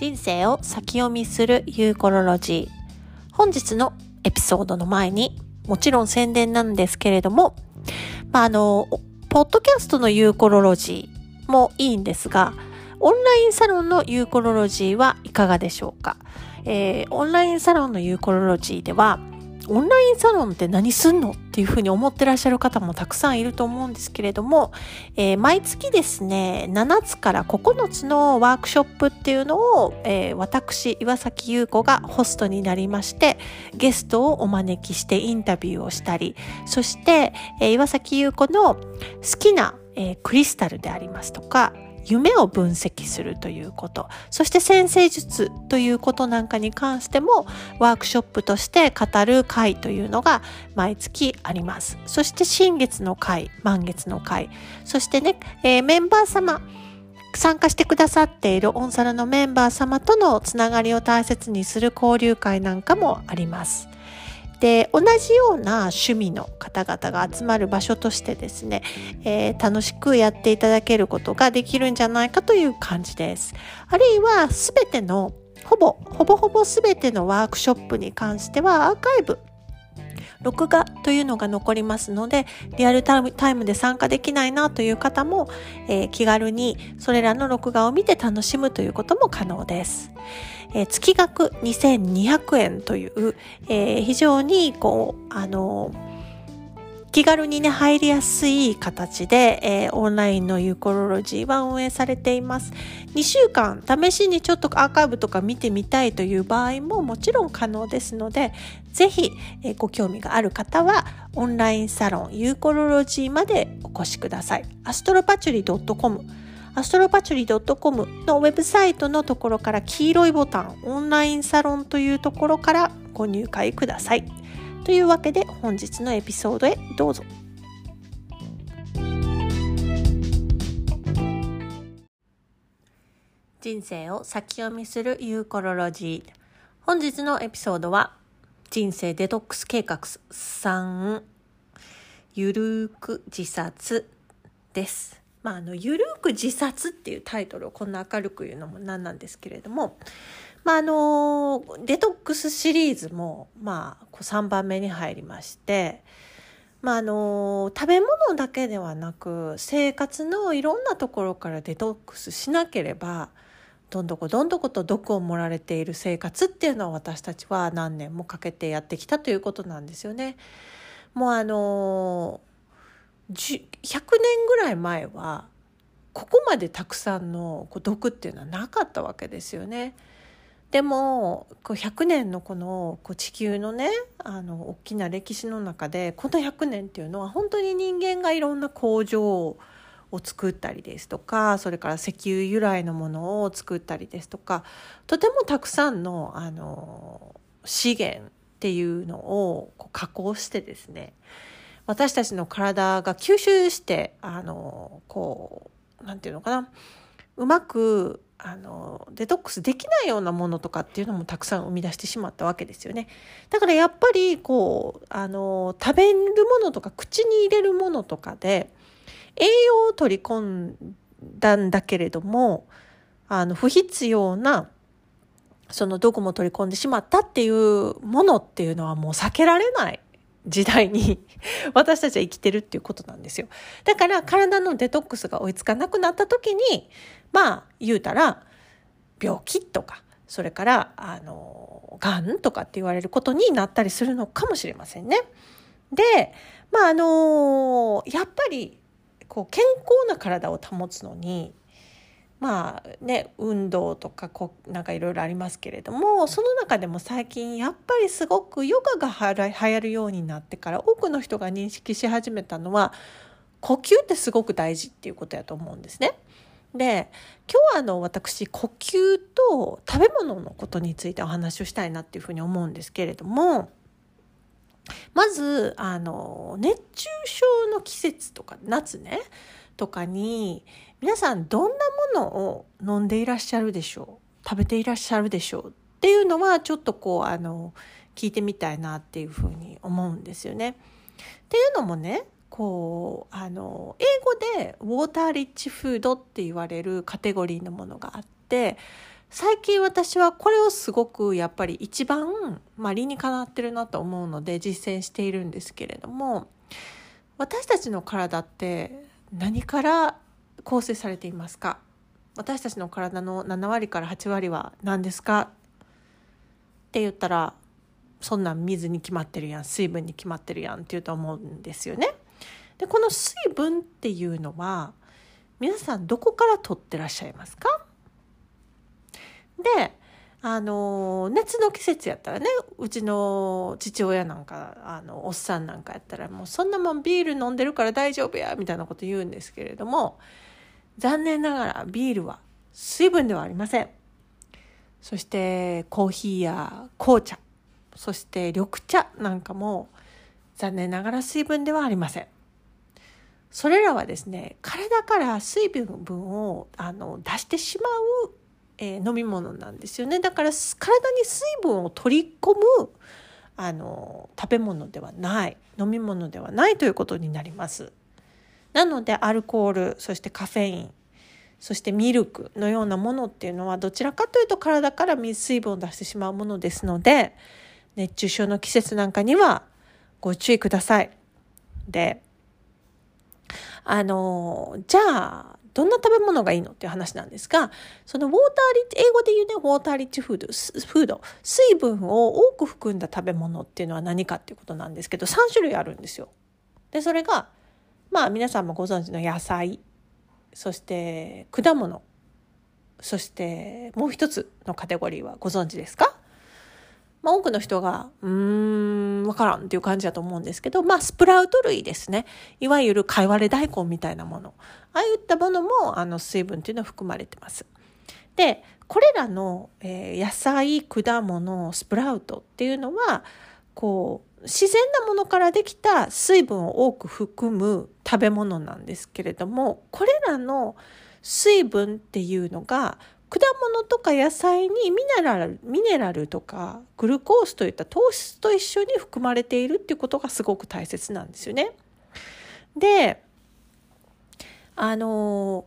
人生を先読みするユーコロロジー。本日のエピソードの前に、もちろん宣伝なんですけれども、まあ、あの、ポッドキャストのユーコロロジーもいいんですが、オンラインサロンのユーコロロジーはいかがでしょうか、えー、オンラインサロンのユーコロロジーでは、オンラインサロンって何すんのっていうふうに思ってらっしゃる方もたくさんいると思うんですけれども、えー、毎月ですね、7つから9つのワークショップっていうのを、えー、私、岩崎優子がホストになりまして、ゲストをお招きしてインタビューをしたり、そして、えー、岩崎優子の好きな、えクリスタルでありますとか、夢を分析するということ、そして先生術ということなんかに関してもワークショップとして語る会というのが毎月あります。そして新月の会、満月の会、そしてね、えー、メンバー様、参加してくださっているオンサラのメンバー様とのつながりを大切にする交流会なんかもあります。で同じような趣味の方々が集まる場所としてですね、えー、楽しくやっていただけることができるんじゃないかという感じです。あるいは全てのほぼほぼほぼ全てのワークショップに関してはアーカイブ録画というのが残りますので、リアルタイムで参加できないなという方も、えー、気軽にそれらの録画を見て楽しむということも可能です。えー、月額2200円という、えー、非常にこう、あの気軽にね、入りやすい形で、えー、オンラインのユーコロロジーは運営されています。2週間、試しにちょっとアーカイブとか見てみたいという場合ももちろん可能ですので、ぜひ、えー、ご興味がある方は、オンラインサロンユーコロロジーまでお越しください。アストロパチュリ .com アストロパチュリ .com のウェブサイトのところから黄色いボタン、オンラインサロンというところからご入会ください。というわけで本日のエピソードへどうぞ。人生を先読みするユーコロロジー。本日のエピソードは人生デトックス計画3ゆるく自殺です。まあ、あの、ゆるく自殺っていうタイトルをこんな明るく言うのもなんなんですけれども、まあ、あの、デトックスシリーズも、まあ、こう3番目に入りまして、まあ、あの、食べ物だけではなく、生活のいろんなところからデトックスしなければ、どんどこどんどこと毒を盛られている生活っていうのは私たちは何年もかけてやってきたということなんですよね。もうあの、100年ぐらい前は、ここまでたくさんの毒っていうのはなかったわけですよね。でもこう100年のこのこう地球のねあの大きな歴史の中でこの100年っていうのは本当に人間がいろんな工場を作ったりですとかそれから石油由来のものを作ったりですとかとてもたくさんのあの資源っていうのをこう加工してですね私たちの体が吸収してあのこうなんていうのかなうまくあのデトックスできないようなものとかっていうのもたくさん生み出してしまったわけですよね。だからやっぱりこうあの食べるものとか口に入れるものとかで栄養を取り込んだんだけれどもあの不必要なそのどこも取り込んでしまったっていうものっていうのはもう避けられない時代に 私たちは生きてるっていうことなんですよ。だから体のデトックスが追いつかなくなった時に、まあ言うたら病気とか、それからあの、がんとかって言われることになったりするのかもしれませんね。で、まああの、やっぱりこう健康な体を保つのに、まあね運動とかこなんかいろいろありますけれどもその中でも最近やっぱりすごくヨガが流行るようになってから多くの人が認識し始めたのは呼吸ってすごく大事っていうことやと思うんですね。で今日はあの私呼吸と食べ物のことについてお話をしたいなっていうふうに思うんですけれどもまずあの熱中症の季節とか夏ねとかに皆さんどんなものを飲んでいらっしゃるでしょう？食べていらっしゃるでしょう？っていうのはちょっとこうあの聞いてみたいなっていうふうに思うんですよね。っていうのもねこうあの英語でウォーターリッチフードって言われるカテゴリーのものがあって最近私はこれをすごくやっぱり一番、まあ、理にかなってるなと思うので実践しているんですけれども私たちの体って何から構成されていますか？私たちの体の7割から8割は何ですか？って言ったらそんなん水に決まってるやん水分に決まってるやんって言うと思うんですよね。でこの水分っていうのは皆さんどこから取ってらっしゃいますか？であの夏の季節やったらねうちの父親なんかあのおっさんなんかやったらもうそんなもんビール飲んでるから大丈夫やみたいなこと言うんですけれども残念ながらビールは水分ではありません。そしてコーヒーや紅茶。そして緑茶なんかも残念ながら水分ではありません。それらはですね体から水分をあの出してしまう、えー、飲み物なんですよね。だから体に水分を取り込むあの食べ物ではない飲み物ではないということになります。なのでアルコールそしてカフェインそしてミルクのようなものっていうのはどちらかというと体から水分を出してしまうものですので熱中症の季節なんかにはご注意ください。であの、じゃあ、どんな食べ物がいいのっていう話なんですが、そのウォーターリッチ、英語で言うね、ウォーターリッチフード、フード、水分を多く含んだ食べ物っていうのは何かっていうことなんですけど、3種類あるんですよ。で、それが、まあ皆さんもご存知の野菜、そして果物、そしてもう一つのカテゴリーはご存知ですか？まあ、多くの人が、うーん、わからんっていう感じだと思うんですけど、まあ、スプラウト類ですね。いわゆる貝割れ大根みたいなもの。ああいったものも、あの、水分っていうのは含まれてます。で、これらの、えー、野菜、果物、スプラウトっていうのは、こう、自然なものからできた水分を多く含む食べ物なんですけれども、これらの水分っていうのが果物とか野菜にミネラルミネラルとかグルコースといった糖質と一緒に含まれているっていうことがすごく大切なんですよね。であの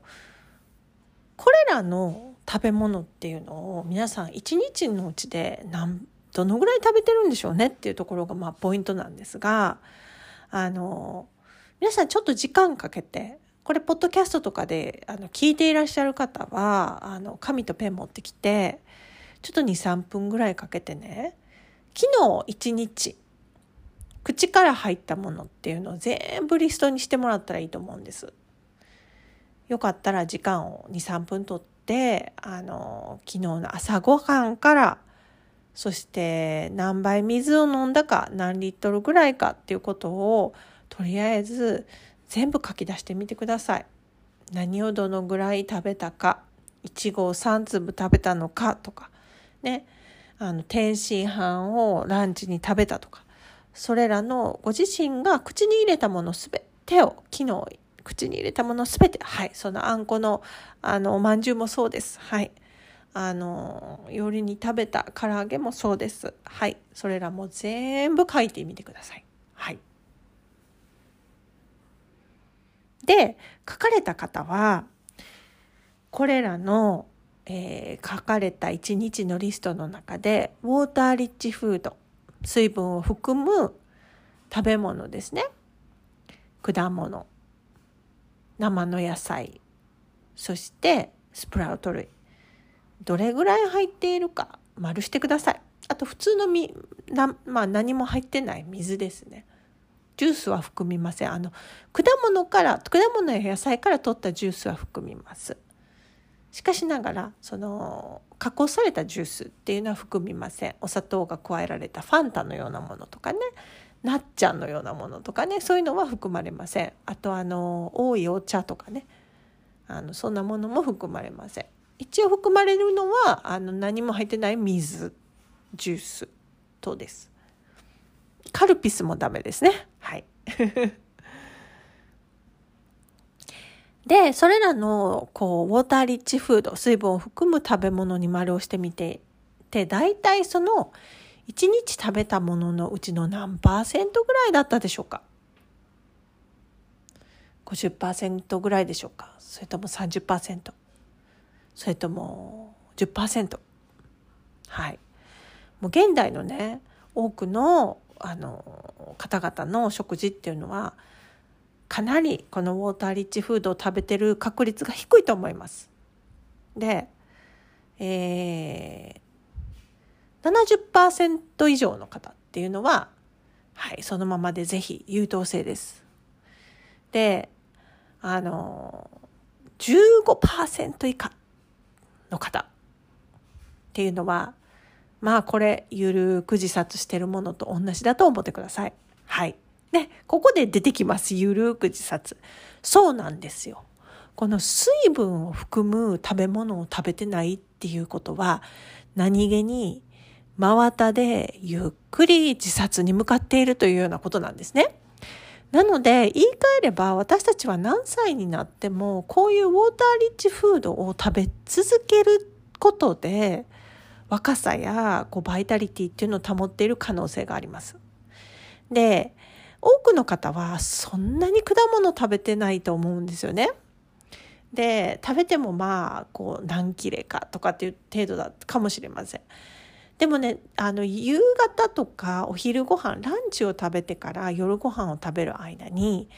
これらの食べ物っていうのを皆さん一日のうちで何どのぐらい食べてるんでしょうねっていうところがまあポイントなんですがあの皆さんちょっと時間かけてこれポッドキャストとかであの聞いていらっしゃる方はあの紙とペン持ってきてちょっと23分ぐらいかけてね昨日一日口から入ったものっていうのを全部リストにしてもらったらいいと思うんです。よかったら時間を23分とってあの昨日の朝ごはんからそして何杯水を飲んだか何リットルぐらいかっていうことをとりあえず全部書き出してみてください。何をどのぐらい食べたか、いちごを3粒食べたのかとか、ね、あの、天津飯をランチに食べたとか、それらのご自身が口に入れたものすべてを、昨日口に入れたものすべて、はい、そのあんこの、あの、おまんじゅうもそうです。はい。あの、夜に食べた唐揚げもそうです。はい。それらも全部書いてみてください。はい。で、書かれた方は、これらの、えー、書かれた1日のリストの中で、ウォーターリッチフード、水分を含む食べ物ですね。果物、生の野菜、そしてスプラウト類。どれぐらい入っているか丸してください。あと普通のみな、まあ、何も入ってない水ですね。ジュースは含みません。あの、果物から、果物や野菜から取ったジュースは含みます。しかしながら、その、加工されたジュースっていうのは含みません。お砂糖が加えられたファンタのようなものとかね、なっちゃんのようなものとかね、そういうのは含まれません。あと、あの、多いお茶とかね、あの、そんなものも含まれません。一応含まれるのは、あの、何も入ってない水、ジュースとです。カルピスもダメですね。はい。で、それらの、こう、ウォーターリッチフード、水分を含む食べ物に丸をしてみて、で、大体その、1日食べたもののうちの何パーセントぐらいだったでしょうか50%ぐらいでしょうかそれとも30%それとも10%。はい。もう現代のね、多くの、あの、方々の食事っていうのは、かなりこのウォーターリッチフードを食べてる確率が低いと思います。で、えー、70%以上の方っていうのは、はい、そのままでぜひ優等生です。で、あの、15%以下の方っていうのは、まあこれ、ゆるく自殺してるものと同じだと思ってください。はい。で、ここで出てきます。ゆるく自殺。そうなんですよ。この水分を含む食べ物を食べてないっていうことは、何気に真綿でゆっくり自殺に向かっているというようなことなんですね。なので、言い換えれば私たちは何歳になっても、こういうウォーターリッチフードを食べ続けることで、若さやこうバイタリティっていうのを保っている可能性があります。で、多くの方はそんなに果物食べてないと思うんですよね。で食べてもまあこう何切れかとかっていう程度だかもしれません。でもねあの夕方とかお昼ご飯ランチを食べてから夜ご飯を食べる間に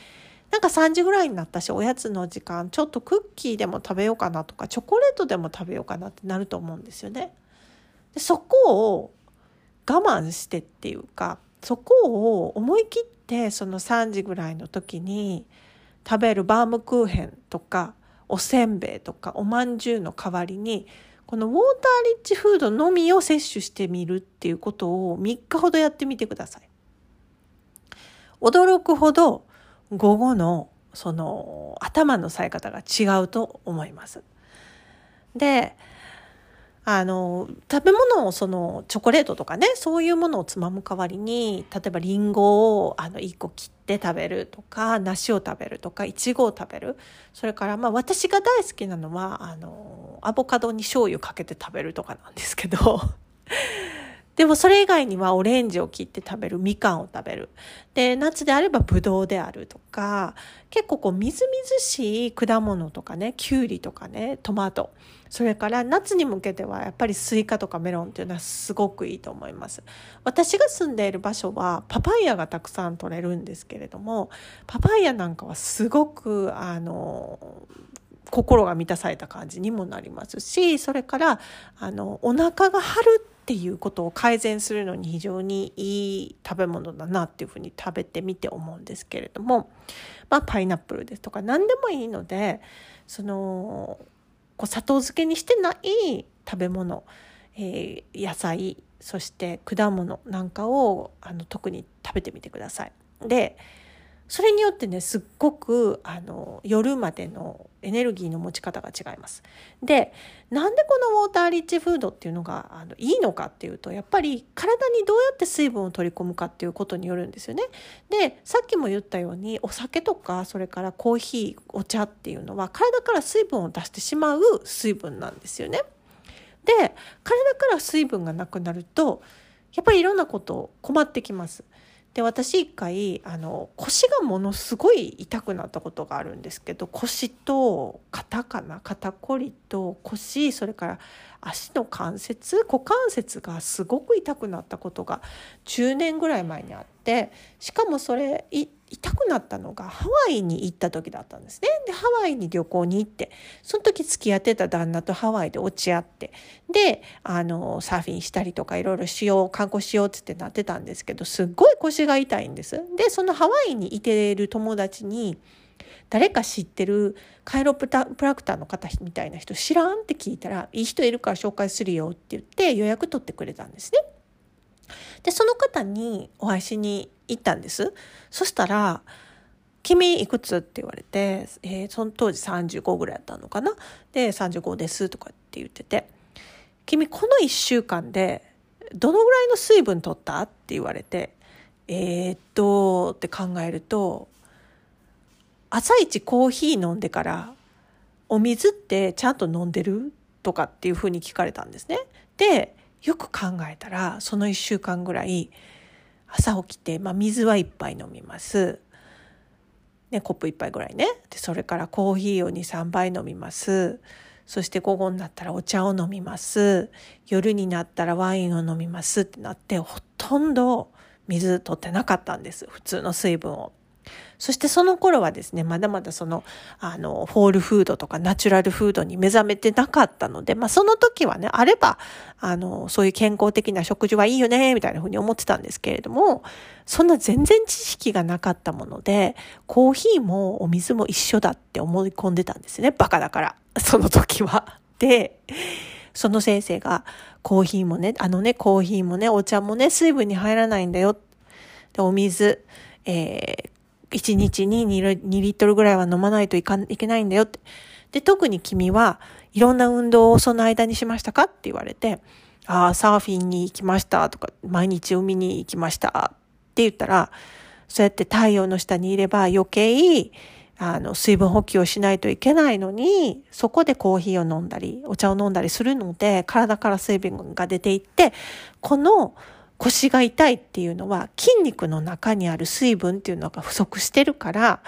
なんか3時ぐらいになったしおやつの時間ちょっとクッキーでも食べようかなとかチョコレートでも食べようかなってなると思うんですよね。でそこを我慢してっていうかそこを思い切ってその3時ぐらいの時に食べるバームクーヘンとかおせんべいとかおまんじゅうの代わりにこのウォーターリッチフードのみを摂取してみるっていうことを3日ほどやってみてください。驚くほど午後のその頭の冴え方が違うと思います。であの食べ物をそのチョコレートとかねそういうものをつまむ代わりに例えばりんごをあの1個切って食べるとか梨を食べるとかいちごを食べるそれからまあ私が大好きなのはあのアボカドに醤油かけて食べるとかなんですけど でもそれ以外にはオレンジを切って食べる、みかんを食べる。で、夏であればブドウであるとか、結構こうみずみずしい果物とかね、きゅうりとかね、トマト。それから夏に向けてはやっぱりスイカとかメロンっていうのはすごくいいと思います。私が住んでいる場所はパパイヤがたくさん取れるんですけれども、パパイヤなんかはすごくあの、心が満たされた感じにもなりますし、それからあの、お腹が張るっていうことを改善するのに非常にいい食べ物だなっていうふうに食べてみて思うんですけれども、まあ、パイナップルですとか何でもいいのでそのこう砂糖漬けにしてない食べ物、えー、野菜そして果物なんかをあの特に食べてみてください。でそれによってねすっごくあの夜までのエネルギーの持ち方が違います。でなんでこのウォーターリッチフードっていうのがあのいいのかっていうとやっぱり体にどうやって水分を取り込むかっていうことによるんですよね。でさっきも言ったようにお酒とかそれからコーヒーお茶っていうのは体から水分を出してしまう水分なんですよね。で体から水分がなくなるとやっぱりいろんなこと困ってきます。で私一回あの腰がものすごい痛くなったことがあるんですけど腰と肩かな肩こりと腰それから足の関節股関節がすごく痛くなったことが10年ぐらい前にあってしかもそれ痛くなったのがハワイに行った時だったんですね。でハワイに旅行に行ってその時付き合ってた旦那とハワイで落ち合ってであのサーフィンしたりとかいろいろしよう観光しようっつってなってたんですけどすっごい腰が痛いんです。でそのハワイにいてる友達に誰か知ってるカイロプラクターの方みたいな人知らんって聞いたらいい人いるから紹介するよって言って予約取ってくれたんですね。でその方にお会いしに行ったんです。そしたら、君いくつ？って言われて、えー、その当時35ぐらいだったのかな？で、35ですとかって言ってて、君この1週間でどのぐらいの水分取った？って言われて、えー、っと、って考えると、朝一コーヒー飲んでから、お水ってちゃんと飲んでる？とかっていうふうに聞かれたんですね。で、よく考えたら、その1週間ぐらい、朝起きて、まあ、水は1杯飲みます。ね、コップ1杯ぐらいね。で、それからコーヒーを2、3杯飲みます。そして午後になったらお茶を飲みます。夜になったらワインを飲みますってなって、ほとんど水取ってなかったんです。普通の水分を。そしてその頃はですね、まだまだその、あの、ホールフードとかナチュラルフードに目覚めてなかったので、まあその時はね、あれば、あの、そういう健康的な食事はいいよね、みたいな風に思ってたんですけれども、そんな全然知識がなかったもので、コーヒーもお水も一緒だって思い込んでたんですね。バカだから。その時は。で、その先生が、コーヒーもね、あのね、コーヒーもね、お茶もね、水分に入らないんだよ。で、お水、えー、1日に 2, リットルぐらいは飲まないといかいけないんだよって。で、特に君はいろんな運動をその間にしましたかって言われて、ああ、サーフィンに行きましたとか、毎日海に行きましたって言ったら、そうやって太陽の下にいれば余計、あの、水分補給をしないといけないのに、そこでコーヒーを飲んだり、お茶を飲んだりするので、体から水分が出ていって、この腰が痛いっていうのは筋肉の中にある水分っていうのが不足してるから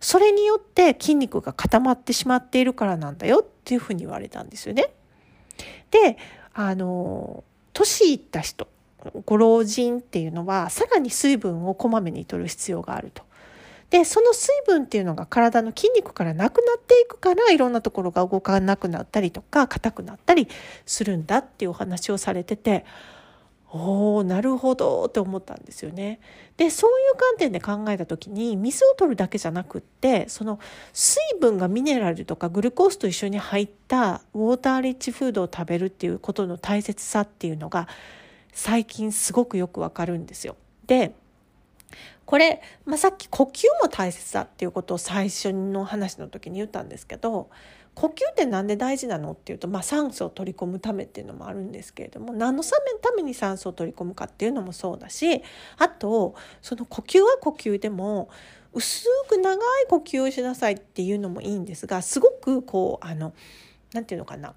それによって筋肉が固まってしまっているからなんだよっていうふうに言われたんですよね。であの年いった人ご老人っていうのはさらに水分をこまめに摂る必要があると。でその水分っていうのが体の筋肉からなくなっていくからいろんなところが動かなくなったりとか硬くなったりするんだっていうお話をされてておなるほどって思ったんですよね。でそういう観点で考えた時に水を取るだけじゃなくってその水分がミネラルとかグルコースと一緒に入ったウォーターリッチフードを食べるっていうことの大切さっていうのが最近すごくよくわかるんですよ。でこれ、まあ、さっき呼吸も大切だっていうことを最初の話の時に言ったんですけど呼吸って何で大事なのっていうと、まあ、酸素を取り込むためっていうのもあるんですけれども何のために酸素を取り込むかっていうのもそうだしあとその呼吸は呼吸でも薄く長い呼吸をしなさいっていうのもいいんですがすごくこう何て言うのかな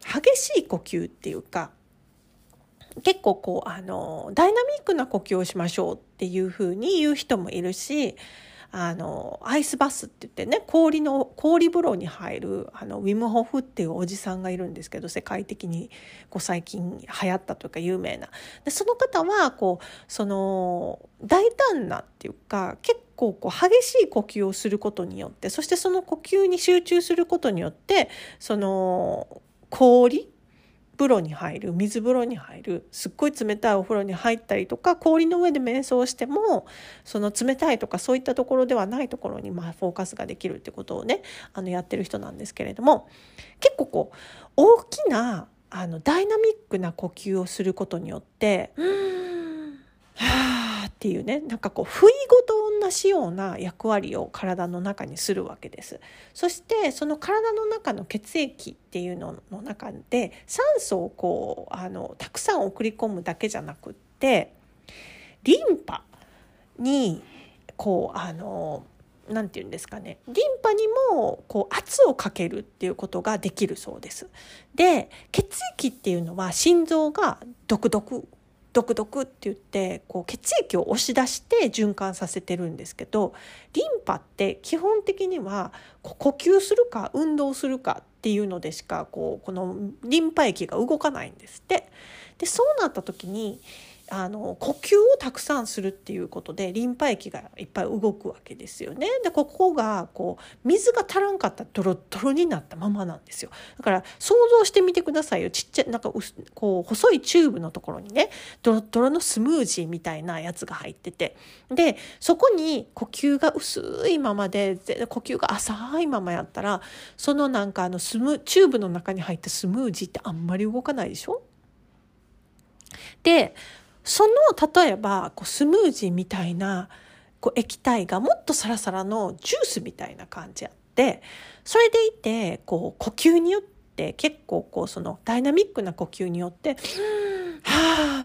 激しい呼吸っていうか結構こうあのダイナミックな呼吸をしましょうっていうふうに言う人もいるしあのアイスバスって言ってね氷の氷風呂に入るあのウィム・ホフっていうおじさんがいるんですけど世界的にこう最近流行ったというか有名な。でその方はこうその大胆なっていうか結構こう激しい呼吸をすることによってそしてその呼吸に集中することによってその氷風呂に入る水風呂に入るすっごい冷たいお風呂に入ったりとか氷の上で瞑想してもその冷たいとかそういったところではないところにまあフォーカスができるってことをねあのやってる人なんですけれども結構こう大きなあのダイナミックな呼吸をすることによって「はあ」っていうねなんかこう不意ごと同じような役割を体の中にするわけです。そしてその体の中の血液っていうのの中で酸素をこうあのたくさん送り込むだけじゃなくってリンパにこうあの何て言うんですかねリンパにもこう圧をかけるっていうことができるそうです。で血液っていうのは心臓がドクドクドクドクって言ってこう血液を押し出して循環させてるんですけどリンパって基本的には呼吸するか運動するかっていうのでしかこうこのリンパ液が動かないんですって。でそうなった時にあの呼吸をたくさんするっていうことでリンパ液がいっぱい動くわけですよね。でここがこう水が足らんかったらドロドロになったままなんですよ。だから想像してみてくださいよちっちゃいなんかこう細いチューブのところにねドロドロのスムージーみたいなやつが入っててでそこに呼吸が薄いままで呼吸が浅いままやったらそのなんかあのスムチューブの中に入ったスムージーってあんまり動かないでしょ？でその例えばこうスムージーみたいなこう液体がもっとサラサラのジュースみたいな感じあってそれでいてこう呼吸によって結構こうそのダイナミックな呼吸によって「はあ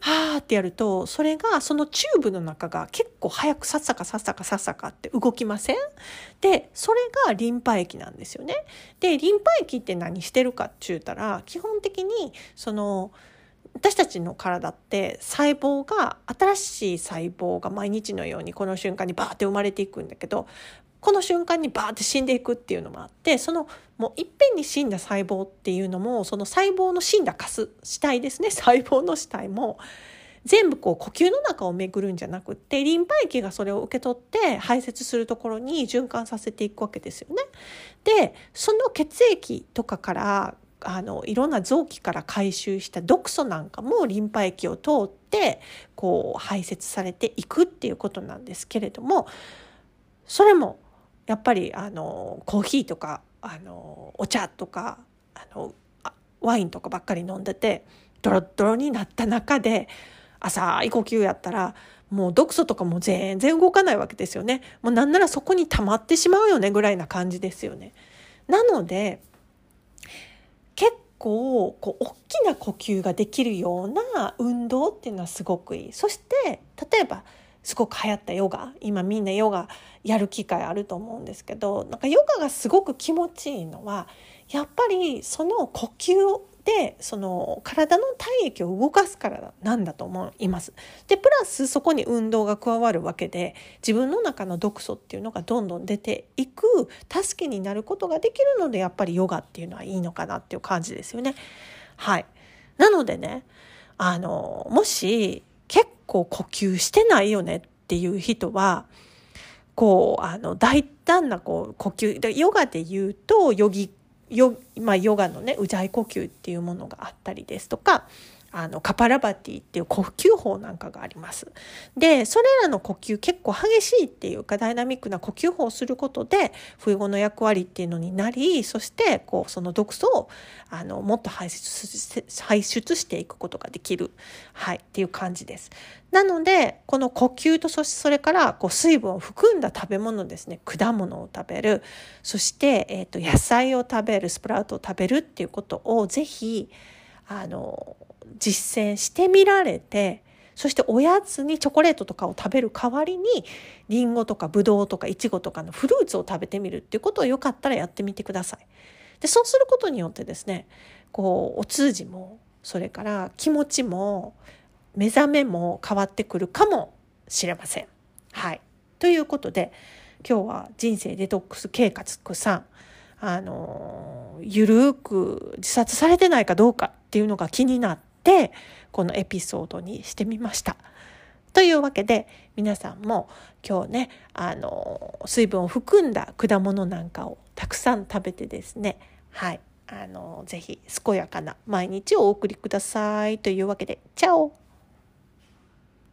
はあ」ってやるとそれがそのチューブの中が結構早くさっさかさっさかさっさかって動きません？でそれがリンパ液なんですよね。でリンパ液って何してるかって言うたら基本的にその私たちの体って細胞が新しい細胞が毎日のようにこの瞬間にバーって生まれていくんだけどこの瞬間にバーって死んでいくっていうのもあってそのもういっぺんに死んだ細胞っていうのもその細胞の死んだカス死体ですね 細胞の死体も全部こう呼吸の中を巡るんじゃなくってリンパ液がそれを受け取って排泄するところに循環させていくわけですよね。でその血液とかからあのいろんな臓器から回収した毒素なんかもリンパ液を通ってこう排泄されていくっていうことなんですけれどもそれもやっぱりあのコーヒーとかあのお茶とかあのワインとかばっかり飲んでてドロッドロになった中で浅い呼吸やったらもう毒素とかも全然動かないわけですよね。もうなんならそこに溜まってしまうよねぐらいな感じですよね。なので構こう大きな呼吸ができるような運動っていうのはすごくいい。そして例えばすごく流行ったヨガ今みんなヨガやる機会あると思うんですけどなんかヨガがすごく気持ちいいのはやっぱりその呼吸でその体の体液を動かすからなんだと思います。でプラスそこに運動が加わるわけで自分の中の毒素っていうのがどんどん出ていく助けになることができるのでやっぱりヨガっていうのはいいのかなっていう感じですよね。はい、なのでねあのもし結構呼吸してないよねっていう人はこうあの大胆なこう呼吸ヨガで言うとヨギヨ,、まあ、ヨガのねうじゃい呼吸っていうものがあったりですとかあのカパラバティっていう呼吸法なんかがあります。でそれらの呼吸結構激しいっていうかダイナミックな呼吸法をすることで冬後の役割っていうのになりそしてこうその毒素をあのもっと排出排出していくことができる、はい、っていう感じです。なのでこの呼吸とそしてそれからこう水分を含んだ食べ物ですね果物を食べるそして、えーと、と野菜を食べるスプラウトを食べるっていうことをぜひあの実践してみられてそしておやつにチョコレートとかを食べる代わりにりんごとかぶどうとかいちごとかのフルーツを食べてみるっていうことをよかったらやってみてください。でそうすることによってですねこうお通じもそれから気持ちも目覚めも変わってくるかもしれません。はい、ということで今日は人生デトックス計画さんあのゆるく自殺されてないかどうかっていうのが気になっってこのエピソードにしてみました。というわけで皆さんも今日ねあの水分を含んだ果物なんかをたくさん食べてですねはいあのぜひ健やかな毎日をお送りくださいというわけでチャオ